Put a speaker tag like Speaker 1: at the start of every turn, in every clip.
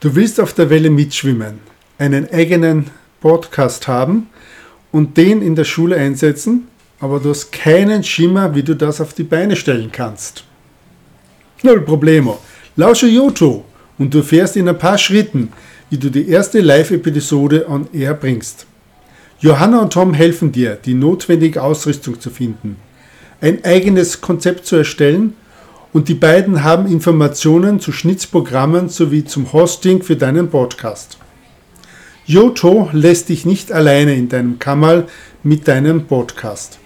Speaker 1: Du willst auf der Welle mitschwimmen, einen eigenen Podcast haben und den in der Schule einsetzen, aber du hast keinen Schimmer, wie du das auf die Beine stellen kannst. Null Problemo. Lausche Joto und du fährst in ein paar Schritten, wie du die erste Live-Episode on Air bringst. Johanna und Tom helfen dir, die notwendige Ausrüstung zu finden, ein eigenes Konzept zu erstellen und die beiden haben Informationen zu Schnitzprogrammen sowie zum Hosting für deinen Podcast. Joto lässt dich nicht alleine in deinem Kammerl mit deinem Podcast.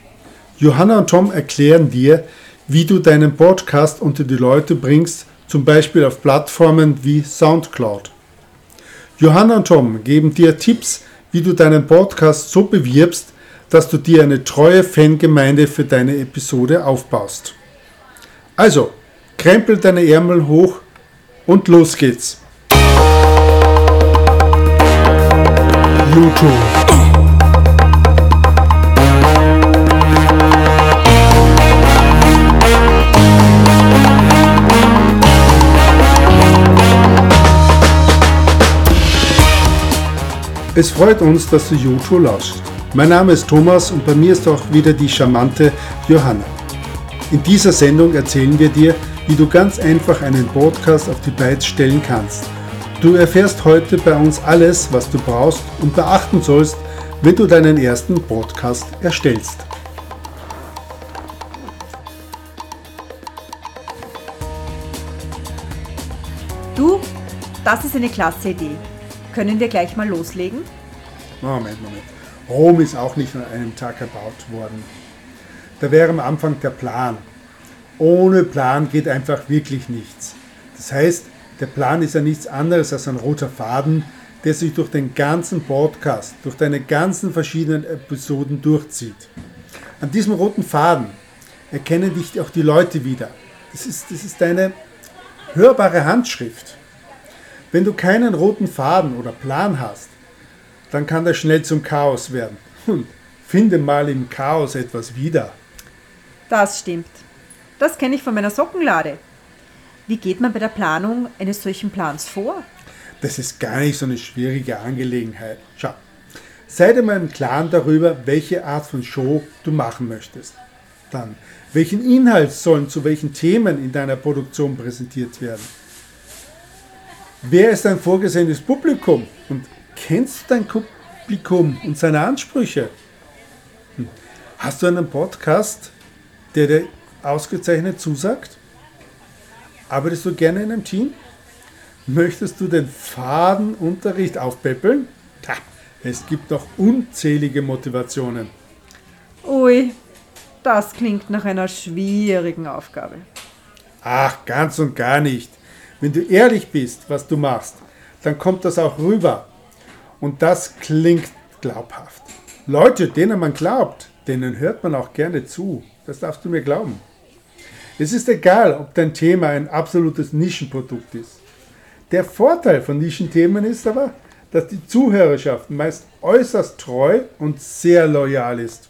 Speaker 1: Johanna und Tom erklären dir, wie du deinen Podcast unter die Leute bringst, zum Beispiel auf Plattformen wie SoundCloud. Johanna und Tom geben dir Tipps, wie du deinen Podcast so bewirbst, dass du dir eine treue Fangemeinde für deine Episode aufbaust. Also, krempel deine Ärmel hoch und los geht's. YouTube. Es freut uns, dass du YouTube lauscht. Mein Name ist Thomas und bei mir ist auch wieder die charmante Johanna. In dieser Sendung erzählen wir dir, wie du ganz einfach einen Podcast auf die Beine stellen kannst. Du erfährst heute bei uns alles, was du brauchst und beachten sollst, wenn du deinen ersten Podcast erstellst.
Speaker 2: Du, das ist eine klasse Idee. Können wir gleich mal loslegen?
Speaker 1: Moment, Moment. Rom ist auch nicht an einem Tag erbaut worden. Da wäre am Anfang der Plan. Ohne Plan geht einfach wirklich nichts. Das heißt, der Plan ist ja nichts anderes als ein roter Faden, der sich durch den ganzen Podcast, durch deine ganzen verschiedenen Episoden durchzieht. An diesem roten Faden erkennen dich auch die Leute wieder. Das ist, das ist deine hörbare Handschrift. Wenn du keinen roten Faden oder Plan hast, dann kann das schnell zum Chaos werden. Und finde mal im Chaos etwas wieder.
Speaker 2: Das stimmt. Das kenne ich von meiner Sockenlade. Wie geht man bei der Planung eines solchen Plans vor?
Speaker 1: Das ist gar nicht so eine schwierige Angelegenheit. Schau, sei dir mal im Klaren darüber, welche Art von Show du machen möchtest. Dann, welchen Inhalt sollen zu welchen Themen in deiner Produktion präsentiert werden? Wer ist dein vorgesehenes Publikum und Kennst du dein Publikum und seine Ansprüche? Hm. Hast du einen Podcast, der dir ausgezeichnet zusagt? Arbeitest du gerne in einem Team? Möchtest du den Fadenunterricht aufpäppeln? Ha, es gibt noch unzählige Motivationen.
Speaker 2: Ui, das klingt nach einer schwierigen Aufgabe.
Speaker 1: Ach, ganz und gar nicht. Wenn du ehrlich bist, was du machst, dann kommt das auch rüber. Und das klingt glaubhaft. Leute, denen man glaubt, denen hört man auch gerne zu. Das darfst du mir glauben. Es ist egal, ob dein Thema ein absolutes Nischenprodukt ist. Der Vorteil von Nischenthemen ist aber, dass die Zuhörerschaft meist äußerst treu und sehr loyal ist.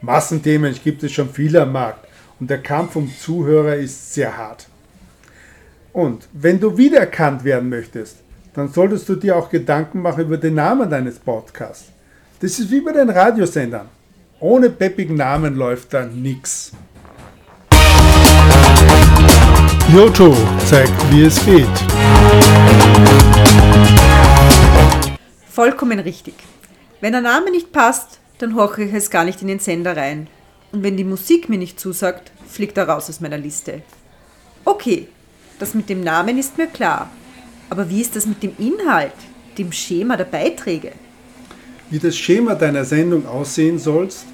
Speaker 1: Massenthemen gibt es schon viele am Markt und der Kampf um Zuhörer ist sehr hart. Und wenn du wiedererkannt werden möchtest, dann solltest du dir auch Gedanken machen über den Namen deines Podcasts. Das ist wie bei den Radiosendern. Ohne peppigen Namen läuft da nichts. Joto zeigt, wie es geht.
Speaker 2: Vollkommen richtig. Wenn der Name nicht passt, dann horche ich es gar nicht in den Sender rein. Und wenn die Musik mir nicht zusagt, fliegt er raus aus meiner Liste. Okay, das mit dem Namen ist mir klar. Aber wie ist das mit dem Inhalt, dem Schema der Beiträge?
Speaker 1: Wie das Schema deiner Sendung aussehen sollst,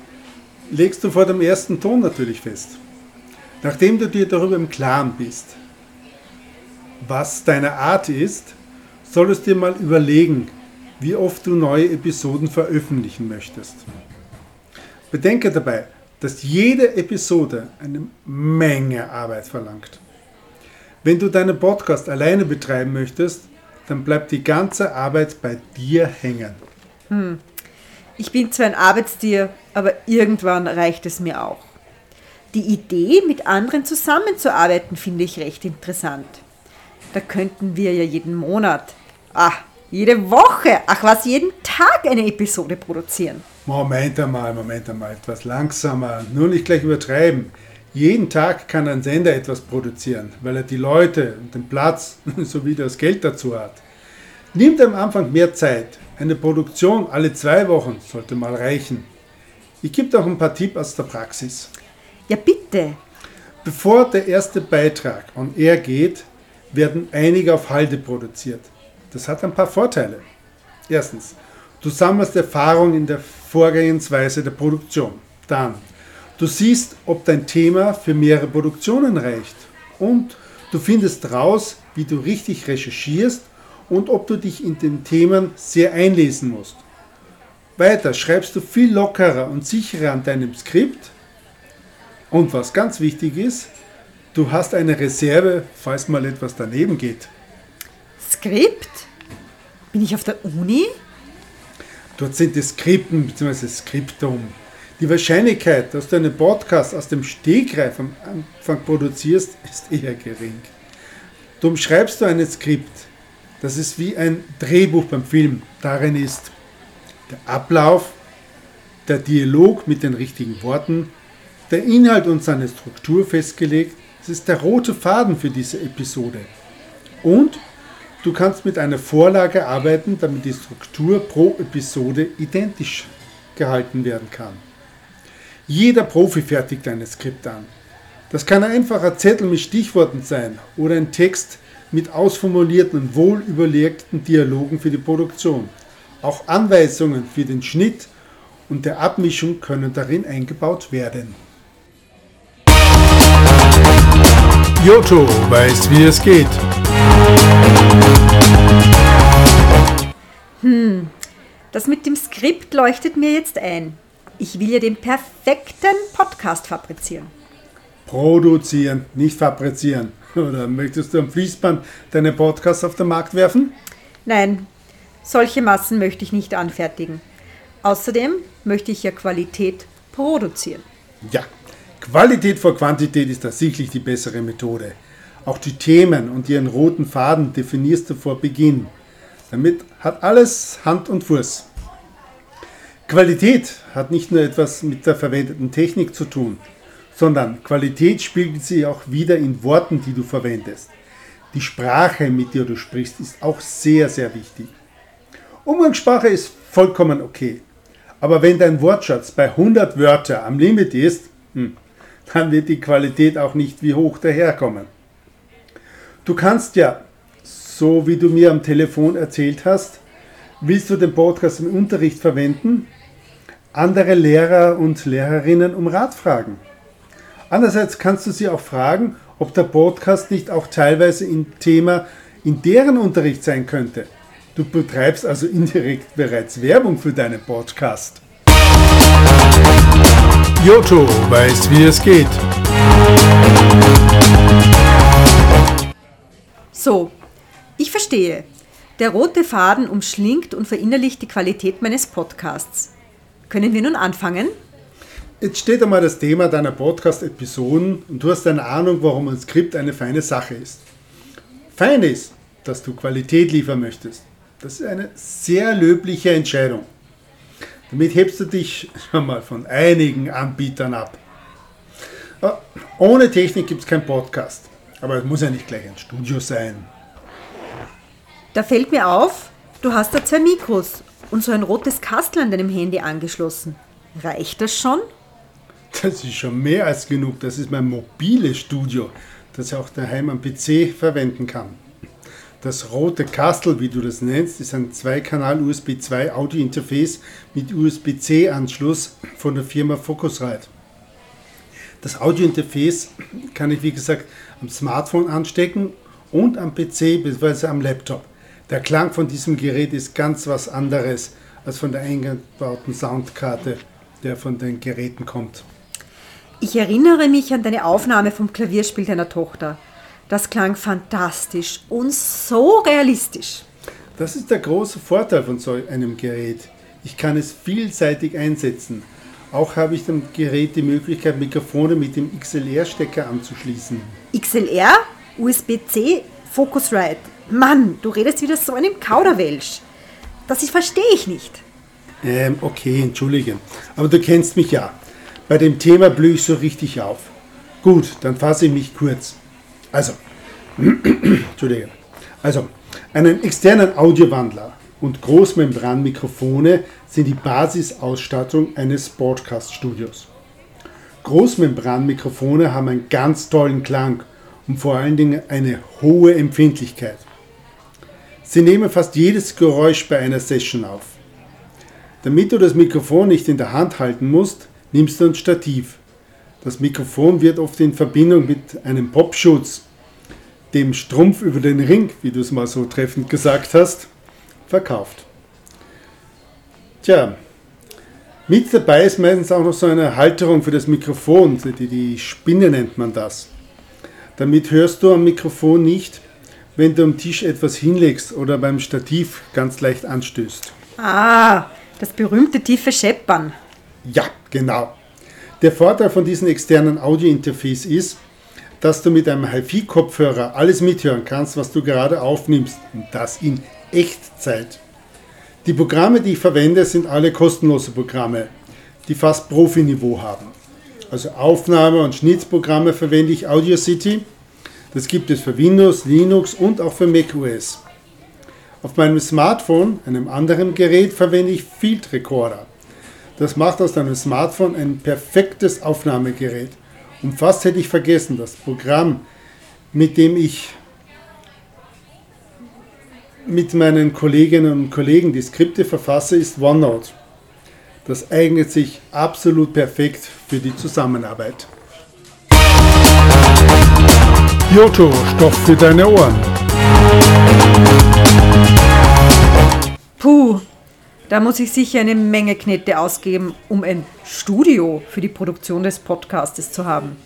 Speaker 1: legst du vor dem ersten Ton natürlich fest. Nachdem du dir darüber im Klaren bist, was deine Art ist, solltest du dir mal überlegen, wie oft du neue Episoden veröffentlichen möchtest. Bedenke dabei, dass jede Episode eine Menge Arbeit verlangt. Wenn du deinen Podcast alleine betreiben möchtest, dann bleibt die ganze Arbeit bei dir hängen.
Speaker 2: Hm. Ich bin zwar ein Arbeitstier, aber irgendwann reicht es mir auch. Die Idee, mit anderen zusammenzuarbeiten, finde ich recht interessant. Da könnten wir ja jeden Monat, ach, jede Woche, ach was, jeden Tag eine Episode produzieren.
Speaker 1: Moment einmal, Moment einmal, etwas langsamer, nur nicht gleich übertreiben. Jeden Tag kann ein Sender etwas produzieren, weil er die Leute und den Platz sowie das Geld dazu hat. Nimmt am Anfang mehr Zeit. Eine Produktion alle zwei Wochen sollte mal reichen. Ich gebe dir auch ein paar Tipps aus der Praxis.
Speaker 2: Ja, bitte.
Speaker 1: Bevor der erste Beitrag on air geht, werden einige auf Halde produziert. Das hat ein paar Vorteile. Erstens, du sammelst Erfahrung in der Vorgehensweise der Produktion. Dann, du siehst, ob dein Thema für mehrere Produktionen reicht. Und du findest raus, wie du richtig recherchierst und ob du dich in den Themen sehr einlesen musst. Weiter schreibst du viel lockerer und sicherer an deinem Skript. Und was ganz wichtig ist, du hast eine Reserve, falls mal etwas daneben geht.
Speaker 2: Skript? Bin ich auf der Uni?
Speaker 1: Dort sind die Skripten bzw. Skriptum. Die Wahrscheinlichkeit, dass du einen Podcast aus dem Stegreif am Anfang produzierst, ist eher gering. Darum schreibst du ein Skript. Das ist wie ein Drehbuch beim Film. Darin ist der Ablauf, der Dialog mit den richtigen Worten, der Inhalt und seine Struktur festgelegt. Es ist der rote Faden für diese Episode. Und du kannst mit einer Vorlage arbeiten, damit die Struktur pro Episode identisch gehalten werden kann. Jeder Profi fertigt ein Skript an. Das kann ein einfacher Zettel mit Stichworten sein oder ein Text mit ausformulierten und wohlüberlegten Dialogen für die Produktion. Auch Anweisungen für den Schnitt und der Abmischung können darin eingebaut werden.
Speaker 3: Joto weiß, wie es geht.
Speaker 2: Hm, das mit dem Skript leuchtet mir jetzt ein. Ich will ja den perfekten Podcast fabrizieren.
Speaker 1: Produzieren, nicht fabrizieren. Oder möchtest du am Fließband deine Podcasts auf den Markt werfen?
Speaker 2: Nein, solche Massen möchte ich nicht anfertigen. Außerdem möchte ich ja Qualität produzieren.
Speaker 1: Ja, Qualität vor Quantität ist tatsächlich die bessere Methode. Auch die Themen und ihren roten Faden definierst du vor Beginn. Damit hat alles Hand und Fuß. Qualität hat nicht nur etwas mit der verwendeten Technik zu tun, sondern Qualität spiegelt sich auch wieder in Worten, die du verwendest. Die Sprache, mit der du sprichst, ist auch sehr, sehr wichtig. Umgangssprache ist vollkommen okay. Aber wenn dein Wortschatz bei 100 Wörter am Limit ist, hm, dann wird die Qualität auch nicht wie hoch daherkommen. Du kannst ja, so wie du mir am Telefon erzählt hast, willst du den Podcast im Unterricht verwenden, andere Lehrer und Lehrerinnen um Rat fragen. Andererseits kannst du sie auch fragen, ob der Podcast nicht auch teilweise ein Thema in deren Unterricht sein könnte. Du betreibst also indirekt bereits Werbung für deinen Podcast.
Speaker 3: Joto weiß, wie es geht.
Speaker 2: So, ich verstehe. Der rote Faden umschlingt und verinnerlicht die Qualität meines Podcasts. Können wir nun anfangen?
Speaker 1: Jetzt steht einmal das Thema deiner Podcast-Episoden und du hast eine Ahnung, warum ein Skript eine feine Sache ist. Fein ist, dass du Qualität liefern möchtest. Das ist eine sehr löbliche Entscheidung. Damit hebst du dich schon mal von einigen Anbietern ab. Ohne Technik gibt es keinen Podcast. Aber es muss ja nicht gleich ein Studio sein.
Speaker 2: Da fällt mir auf, du hast da zwei Mikros und so ein rotes Kastel an deinem Handy angeschlossen. Reicht das schon?
Speaker 1: Das ist schon mehr als genug. Das ist mein mobiles Studio, das ich auch daheim am PC verwenden kann. Das rote Kastel, wie du das nennst, ist ein Zweikanal USB 2 Audio Interface mit USB-C Anschluss von der Firma Focusrite. Das Audio Interface kann ich wie gesagt am Smartphone anstecken und am PC bzw. am Laptop. Der Klang von diesem Gerät ist ganz was anderes als von der eingebauten Soundkarte, der von den Geräten kommt.
Speaker 2: Ich erinnere mich an deine Aufnahme vom Klavierspiel deiner Tochter. Das klang fantastisch und so realistisch.
Speaker 1: Das ist der große Vorteil von so einem Gerät. Ich kann es vielseitig einsetzen. Auch habe ich dem Gerät die Möglichkeit, Mikrofone mit dem XLR-Stecker anzuschließen.
Speaker 2: XLR? USB-C? Focusrite. Mann, du redest wieder so einem Kauderwelsch. Das verstehe ich nicht.
Speaker 1: Ähm, okay, entschuldige. Aber du kennst mich ja. Bei dem Thema blühe ich so richtig auf. Gut, dann fasse ich mich kurz. Also, entschuldige. Also, einen externen Audiowandler und Großmembranmikrofone sind die Basisausstattung eines Podcast-Studios. Großmembranmikrofone haben einen ganz tollen Klang und vor allen Dingen eine hohe Empfindlichkeit. Sie nehmen fast jedes Geräusch bei einer Session auf. Damit du das Mikrofon nicht in der Hand halten musst, nimmst du ein Stativ. Das Mikrofon wird oft in Verbindung mit einem Popschutz, dem Strumpf über den Ring, wie du es mal so treffend gesagt hast, verkauft. Tja, mit dabei ist meistens auch noch so eine Halterung für das Mikrofon, die, die Spinne nennt man das. Damit hörst du am Mikrofon nicht, wenn du am Tisch etwas hinlegst oder beim Stativ ganz leicht anstößt.
Speaker 2: Ah, das berühmte tiefe Scheppern.
Speaker 1: Ja, genau. Der Vorteil von diesem externen Audiointerface ist, dass du mit einem HiFi-Kopfhörer alles mithören kannst, was du gerade aufnimmst und das in Echtzeit. Die Programme, die ich verwende, sind alle kostenlose Programme, die fast Profiniveau haben. Also Aufnahme- und Schnittprogramme verwende ich Audacity. Das gibt es für Windows, Linux und auch für macOS. Auf meinem Smartphone, einem anderen Gerät, verwende ich Field Recorder. Das macht aus deinem Smartphone ein perfektes Aufnahmegerät. Und fast hätte ich vergessen, das Programm, mit dem ich mit meinen Kolleginnen und Kollegen die Skripte verfasse, ist OneNote. Das eignet sich absolut perfekt für die Zusammenarbeit.
Speaker 3: Joto, Stoff für deine Ohren.
Speaker 2: Puh, da muss ich sicher eine Menge Knete ausgeben, um ein Studio für die Produktion des Podcastes zu haben.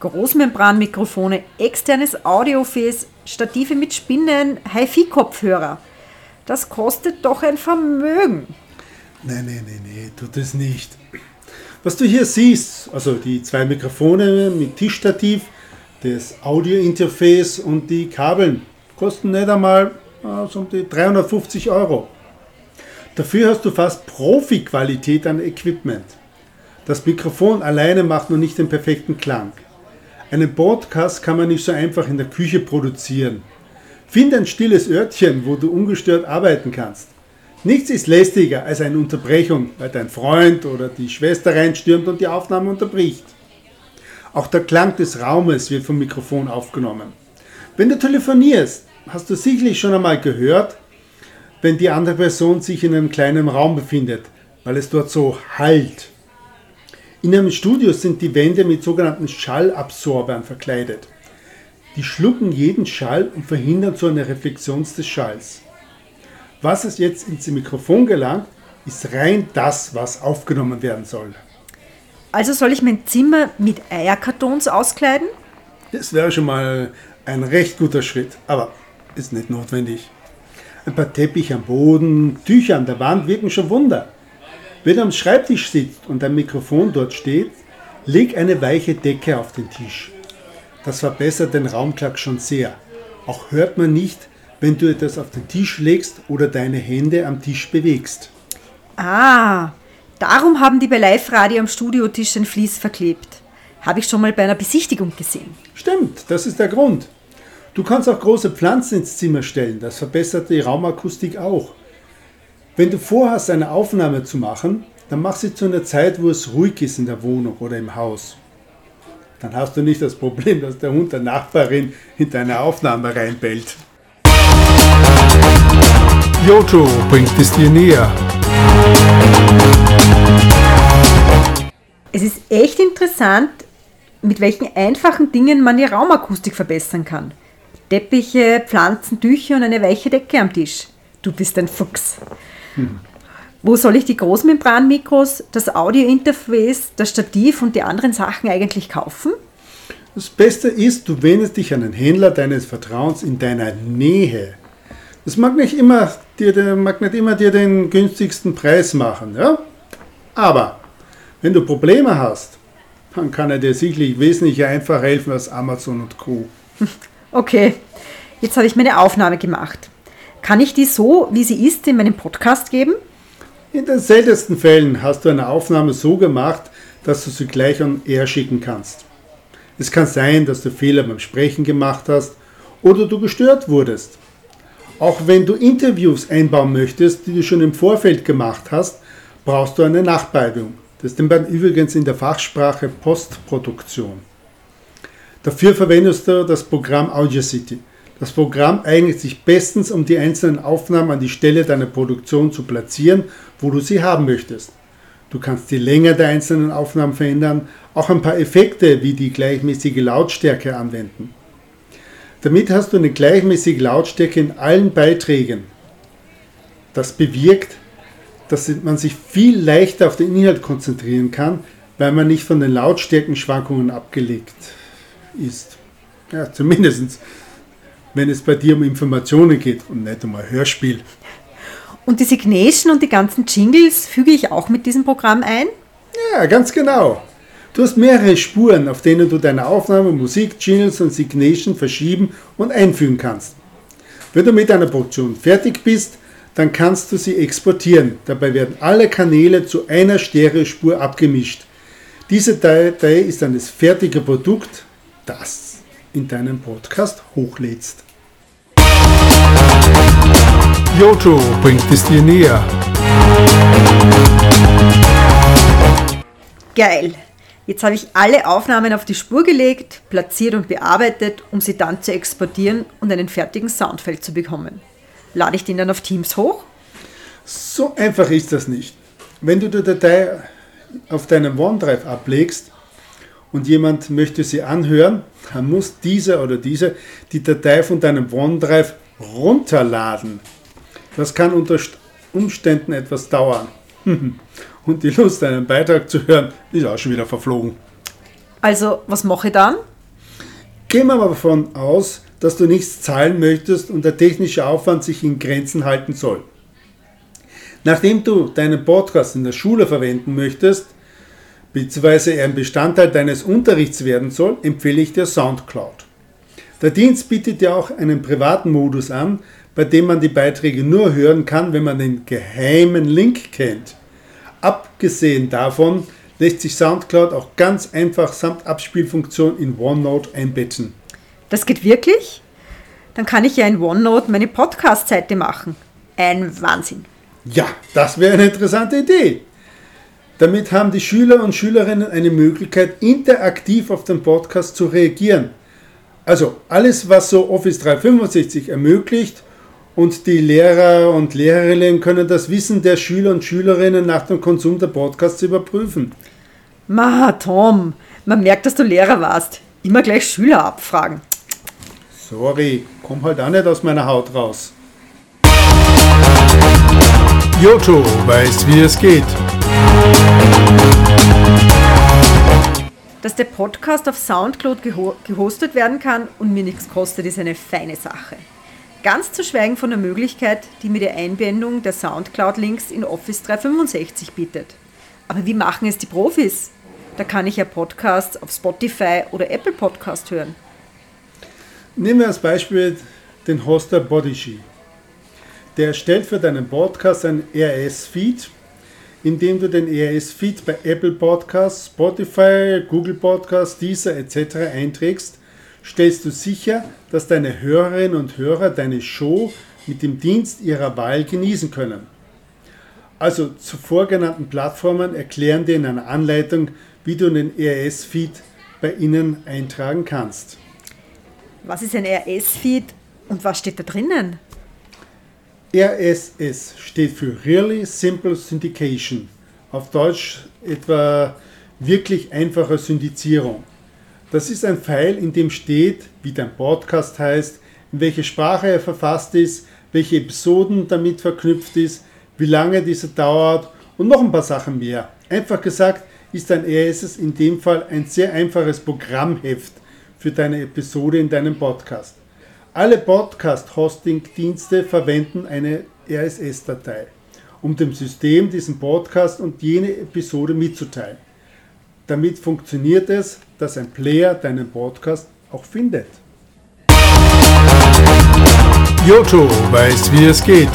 Speaker 2: Großmembranmikrofone, externes Audiofäß, Stative mit Spinnen, HiFi-Kopfhörer. Das kostet doch ein Vermögen.
Speaker 1: Nein, nein, nein, nein, tut es nicht. Was du hier siehst, also die zwei Mikrofone mit Tischstativ, das Audiointerface und die Kabeln, kosten nicht einmal also um die 350 Euro. Dafür hast du fast Profi-Qualität an Equipment. Das Mikrofon alleine macht noch nicht den perfekten Klang. Einen Podcast kann man nicht so einfach in der Küche produzieren. Finde ein stilles Örtchen, wo du ungestört arbeiten kannst. Nichts ist lästiger als eine Unterbrechung, weil dein Freund oder die Schwester reinstürmt und die Aufnahme unterbricht. Auch der Klang des Raumes wird vom Mikrofon aufgenommen. Wenn du telefonierst, hast du sicherlich schon einmal gehört, wenn die andere Person sich in einem kleinen Raum befindet, weil es dort so hallt. In einem Studio sind die Wände mit sogenannten Schallabsorbern verkleidet. Die schlucken jeden Schall und verhindern so eine Reflexion des Schalls. Was es jetzt ins Mikrofon gelangt, ist rein das, was aufgenommen werden soll.
Speaker 2: Also soll ich mein Zimmer mit Eierkartons auskleiden?
Speaker 1: Das wäre schon mal ein recht guter Schritt, aber ist nicht notwendig. Ein paar Teppich am Boden, Tücher an der Wand wirken schon Wunder. Wenn du am Schreibtisch sitzt und ein Mikrofon dort steht, leg eine weiche Decke auf den Tisch. Das verbessert den Raumklang schon sehr. Auch hört man nicht, wenn du etwas auf den Tisch legst oder deine Hände am Tisch bewegst.
Speaker 2: Ah, darum haben die bei Live-Radio am Studiotisch ein Vlies verklebt. Habe ich schon mal bei einer Besichtigung gesehen.
Speaker 1: Stimmt, das ist der Grund. Du kannst auch große Pflanzen ins Zimmer stellen, das verbessert die Raumakustik auch. Wenn du vorhast, eine Aufnahme zu machen, dann mach sie zu einer Zeit, wo es ruhig ist in der Wohnung oder im Haus. Dann hast du nicht das Problem, dass der Hund der Nachbarin in deine Aufnahme reinbellt.
Speaker 3: Joto bringt es dir näher.
Speaker 2: Es ist echt interessant, mit welchen einfachen Dingen man die Raumakustik verbessern kann. Teppiche, Pflanzen, Tücher und eine weiche Decke am Tisch. Du bist ein Fuchs. Hm. Wo soll ich die Großmembranmikros, das Audiointerface, das Stativ und die anderen Sachen eigentlich kaufen?
Speaker 1: Das Beste ist, du wendest dich an einen Händler deines Vertrauens in deiner Nähe. Das mag nicht immer dir, mag nicht immer dir den günstigsten Preis machen, ja? Aber wenn du Probleme hast, dann kann er dir sicherlich wesentlich einfacher helfen als Amazon und Co.
Speaker 2: Okay. Jetzt habe ich meine Aufnahme gemacht. Kann ich die so, wie sie ist, in meinen Podcast geben?
Speaker 1: In den seltensten Fällen hast du eine Aufnahme so gemacht, dass du sie gleich an Air schicken kannst. Es kann sein, dass du Fehler beim Sprechen gemacht hast oder du gestört wurdest. Auch wenn du Interviews einbauen möchtest, die du schon im Vorfeld gemacht hast, brauchst du eine Nachbearbeitung. Das ist dann übrigens in der Fachsprache Postproduktion. Dafür verwendest du das Programm Audacity. Das Programm eignet sich bestens, um die einzelnen Aufnahmen an die Stelle deiner Produktion zu platzieren, wo du sie haben möchtest. Du kannst die Länge der einzelnen Aufnahmen verändern, auch ein paar Effekte wie die gleichmäßige Lautstärke anwenden. Damit hast du eine gleichmäßige Lautstärke in allen Beiträgen. Das bewirkt, dass man sich viel leichter auf den Inhalt konzentrieren kann, weil man nicht von den Lautstärkenschwankungen abgelegt ist. Ja, zumindest wenn es bei dir um Informationen geht und nicht um ein Hörspiel.
Speaker 2: Und die Signation und die ganzen Jingles füge ich auch mit diesem Programm ein?
Speaker 1: Ja, ganz genau. Du hast mehrere Spuren, auf denen du deine Aufnahme, Musik, Jingles und Signation verschieben und einfügen kannst. Wenn du mit deiner Produktion fertig bist, dann kannst du sie exportieren. Dabei werden alle Kanäle zu einer Stereospur abgemischt. Diese Datei ist dann das fertige Produkt, das in deinen Podcast hochlädst.
Speaker 3: Joto bringt es dir näher.
Speaker 2: Geil! Jetzt habe ich alle Aufnahmen auf die Spur gelegt, platziert und bearbeitet, um sie dann zu exportieren und einen fertigen Soundfeld zu bekommen. Lade ich den dann auf Teams hoch?
Speaker 1: So einfach ist das nicht. Wenn du die Datei auf deinem OneDrive ablegst und jemand möchte sie anhören, dann muss dieser oder diese die Datei von deinem OneDrive runterladen. Das kann unter Umständen etwas dauern. Und die Lust, einen Beitrag zu hören, ist auch schon wieder verflogen.
Speaker 2: Also, was mache ich dann?
Speaker 1: Gehen wir aber davon aus, dass du nichts zahlen möchtest und der technische Aufwand sich in Grenzen halten soll. Nachdem du deinen Podcast in der Schule verwenden möchtest, beziehungsweise er ein Bestandteil deines Unterrichts werden soll, empfehle ich dir SoundCloud. Der Dienst bietet dir auch einen privaten Modus an, bei dem man die Beiträge nur hören kann, wenn man den geheimen Link kennt. Abgesehen davon lässt sich SoundCloud auch ganz einfach samt Abspielfunktion in OneNote einbetten.
Speaker 2: Das geht wirklich? Dann kann ich ja in OneNote meine Podcast-Seite machen. Ein Wahnsinn.
Speaker 1: Ja, das wäre eine interessante Idee. Damit haben die Schüler und Schülerinnen eine Möglichkeit, interaktiv auf den Podcast zu reagieren. Also alles, was so Office 365 ermöglicht, und die Lehrer und Lehrerinnen können das Wissen der Schüler und Schülerinnen nach dem Konsum der Podcasts überprüfen.
Speaker 2: Ma, Tom, man merkt, dass du Lehrer warst. Immer gleich Schüler abfragen.
Speaker 1: Sorry, komm halt auch nicht aus meiner Haut raus.
Speaker 3: Joto weiß, wie es geht.
Speaker 2: Dass der Podcast auf Soundcloud gehostet werden kann und mir nichts kostet, ist eine feine Sache. Ganz zu schweigen von der Möglichkeit, die mir die Einbindung der Soundcloud-Links in Office 365 bietet. Aber wie machen es die Profis? Da kann ich ja Podcasts auf Spotify oder Apple Podcast hören.
Speaker 1: Nehmen wir als Beispiel den Hoster Bodygy. Der erstellt für deinen Podcast einen RS-Feed, indem du den RS-Feed bei Apple Podcasts, Spotify, Google Podcasts, Deezer etc. einträgst stellst du sicher, dass deine Hörerinnen und Hörer deine Show mit dem Dienst ihrer Wahl genießen können. Also zuvor genannten Plattformen erklären dir in einer Anleitung, wie du den RS-Feed bei ihnen eintragen kannst.
Speaker 2: Was ist ein RS-Feed und was steht da drinnen?
Speaker 1: RSS steht für Really Simple Syndication. Auf Deutsch etwa wirklich einfache Syndizierung. Das ist ein Pfeil, in dem steht, wie dein Podcast heißt, in welche Sprache er verfasst ist, welche Episoden damit verknüpft ist, wie lange dieser dauert und noch ein paar Sachen mehr. Einfach gesagt ist ein RSS in dem Fall ein sehr einfaches Programmheft für deine Episode in deinem Podcast. Alle Podcast-Hosting-Dienste verwenden eine RSS-Datei, um dem System diesen Podcast und jene Episode mitzuteilen. Damit funktioniert es, dass ein Player deinen Podcast auch findet.
Speaker 3: Joto weiß, wie es geht.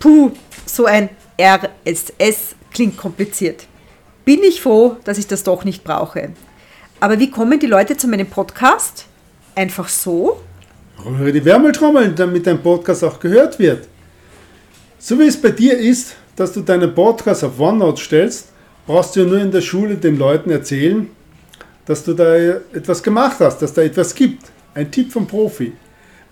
Speaker 2: Puh, so ein RSS klingt kompliziert. Bin ich froh, dass ich das doch nicht brauche. Aber wie kommen die Leute zu meinem Podcast? Einfach so?
Speaker 1: Rühre die Wärmeltrommeln, damit dein Podcast auch gehört wird. So wie es bei dir ist, dass du deinen Podcast auf OneNote stellst, brauchst du nur in der Schule den Leuten erzählen, dass du da etwas gemacht hast, dass da etwas gibt. Ein Tipp vom Profi.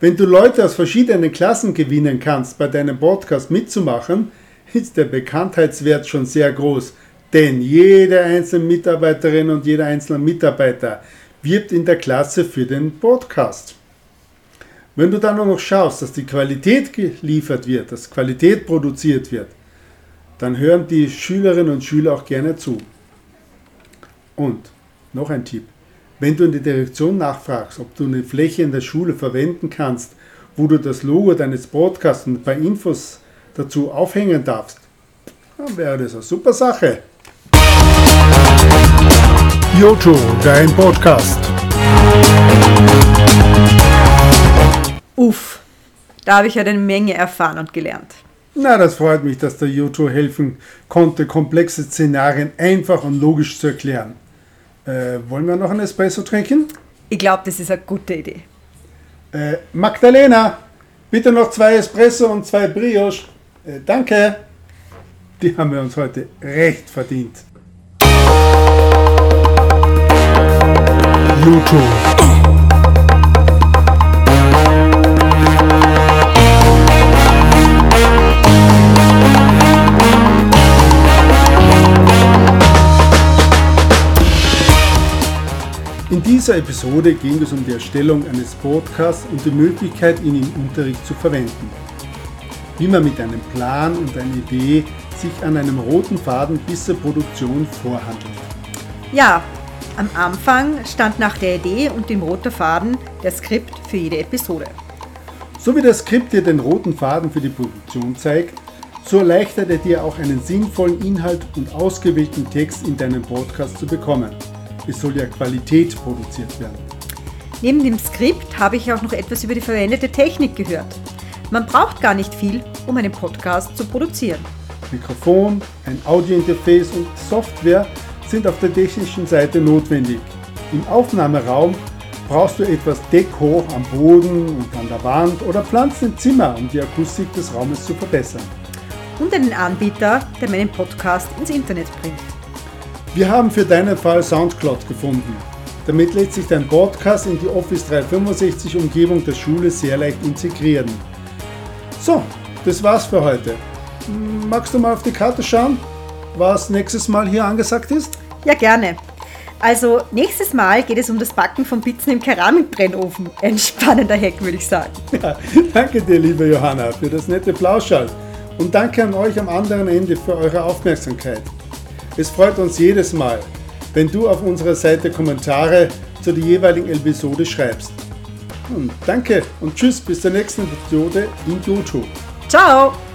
Speaker 1: Wenn du Leute aus verschiedenen Klassen gewinnen kannst, bei deinem Podcast mitzumachen, ist der Bekanntheitswert schon sehr groß. Denn jede einzelne Mitarbeiterin und jeder einzelne Mitarbeiter wirbt in der Klasse für den Podcast. Wenn du dann noch schaust, dass die Qualität geliefert wird, dass Qualität produziert wird, dann hören die Schülerinnen und Schüler auch gerne zu. Und noch ein Tipp. Wenn du in der Direktion nachfragst, ob du eine Fläche in der Schule verwenden kannst, wo du das Logo deines Podcasts und ein paar Infos dazu aufhängen darfst, dann wäre das eine super Sache.
Speaker 3: Joto, dein Podcast.
Speaker 2: Uff, da habe ich ja eine Menge erfahren und gelernt.
Speaker 1: Na, das freut mich, dass der Joto helfen konnte, komplexe Szenarien einfach und logisch zu erklären. Äh, wollen wir noch einen Espresso trinken?
Speaker 2: Ich glaube, das ist eine gute Idee.
Speaker 1: Äh, Magdalena, bitte noch zwei Espresso und zwei Brioche. Äh, danke. Die haben wir uns heute recht verdient.
Speaker 3: Joto.
Speaker 1: In dieser Episode ging es um die Erstellung eines Podcasts und die Möglichkeit, ihn im Unterricht zu verwenden. Wie man mit einem Plan und einer Idee sich an einem roten Faden bis zur Produktion vorhandelt.
Speaker 2: Ja, am Anfang stand nach der Idee und dem roten Faden der Skript für jede Episode.
Speaker 1: So wie das Skript dir den roten Faden für die Produktion zeigt, so erleichtert er dir auch einen sinnvollen Inhalt und ausgewählten Text in deinem Podcast zu bekommen. Es soll ja Qualität produziert werden.
Speaker 2: Neben dem Skript habe ich auch noch etwas über die verwendete Technik gehört. Man braucht gar nicht viel, um einen Podcast zu produzieren.
Speaker 1: Mikrofon, ein Audiointerface und Software sind auf der technischen Seite notwendig. Im Aufnahmeraum brauchst du etwas Deko am Boden und an der Wand oder Pflanzen im Zimmer, um die Akustik des Raumes zu verbessern.
Speaker 2: Und einen Anbieter, der meinen Podcast ins Internet bringt.
Speaker 1: Wir haben für deinen Fall Soundcloud gefunden. Damit lässt sich dein Podcast in die Office 365 Umgebung der Schule sehr leicht integrieren. So, das war's für heute. Magst du mal auf die Karte schauen, was nächstes Mal hier angesagt ist?
Speaker 2: Ja, gerne. Also, nächstes Mal geht es um das Backen von Pizzen im Keramikbrennofen. Ein spannender Hack, würde ich sagen.
Speaker 1: Ja, danke dir, liebe Johanna, für das nette Plauschall. Und danke an euch am anderen Ende für eure Aufmerksamkeit. Es freut uns jedes Mal, wenn du auf unserer Seite Kommentare zu der jeweiligen Episode schreibst. Und danke und tschüss bis zur nächsten Episode in YouTube.
Speaker 2: Ciao!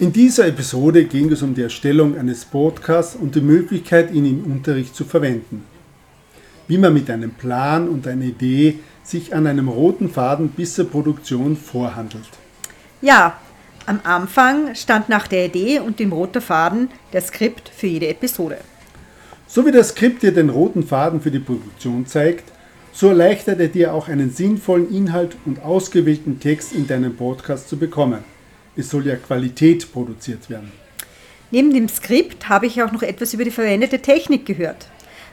Speaker 1: In dieser Episode ging es um die Erstellung eines Podcasts und die Möglichkeit, ihn im Unterricht zu verwenden. Wie man mit einem Plan und einer Idee sich an einem roten Faden bis zur Produktion vorhandelt.
Speaker 2: Ja, am Anfang stand nach der Idee und dem roten Faden der Skript für jede Episode.
Speaker 1: So wie das Skript dir den roten Faden für die Produktion zeigt, so erleichtert er dir auch einen sinnvollen Inhalt und ausgewählten Text in deinem Podcast zu bekommen. Es soll ja Qualität produziert werden.
Speaker 2: Neben dem Skript habe ich auch noch etwas über die verwendete Technik gehört.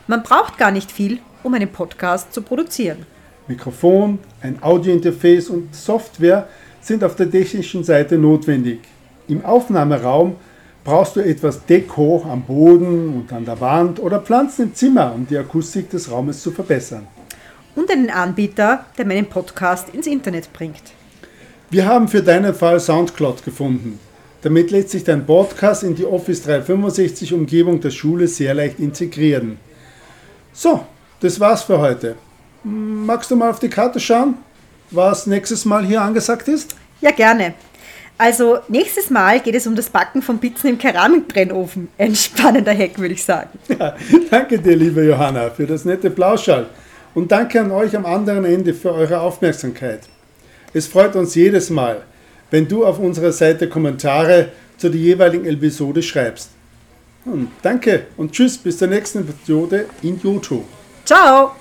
Speaker 2: Man braucht gar nicht viel, um einen Podcast zu produzieren.
Speaker 1: Mikrofon, ein Audiointerface und Software sind auf der technischen Seite notwendig. Im Aufnahmeraum brauchst du etwas Deko am Boden und an der Wand oder Pflanzen im Zimmer, um die Akustik des Raumes zu verbessern.
Speaker 2: Und einen Anbieter, der meinen Podcast ins Internet bringt.
Speaker 1: Wir haben für deinen Fall Soundcloud gefunden. Damit lässt sich dein Podcast in die Office 365 Umgebung der Schule sehr leicht integrieren. So, das war's für heute. Magst du mal auf die Karte schauen, was nächstes Mal hier angesagt ist?
Speaker 2: Ja, gerne. Also nächstes Mal geht es um das Backen von Pizzen im Keramikbrennofen. Ein spannender Hack, würde ich sagen.
Speaker 1: Ja, danke dir, liebe Johanna, für das nette Plauschall. Und danke an euch am anderen Ende für eure Aufmerksamkeit. Es freut uns jedes Mal, wenn du auf unserer Seite Kommentare zu der jeweiligen Episode schreibst. Und danke und tschüss bis zur nächsten Episode in YouTube.
Speaker 2: Ciao!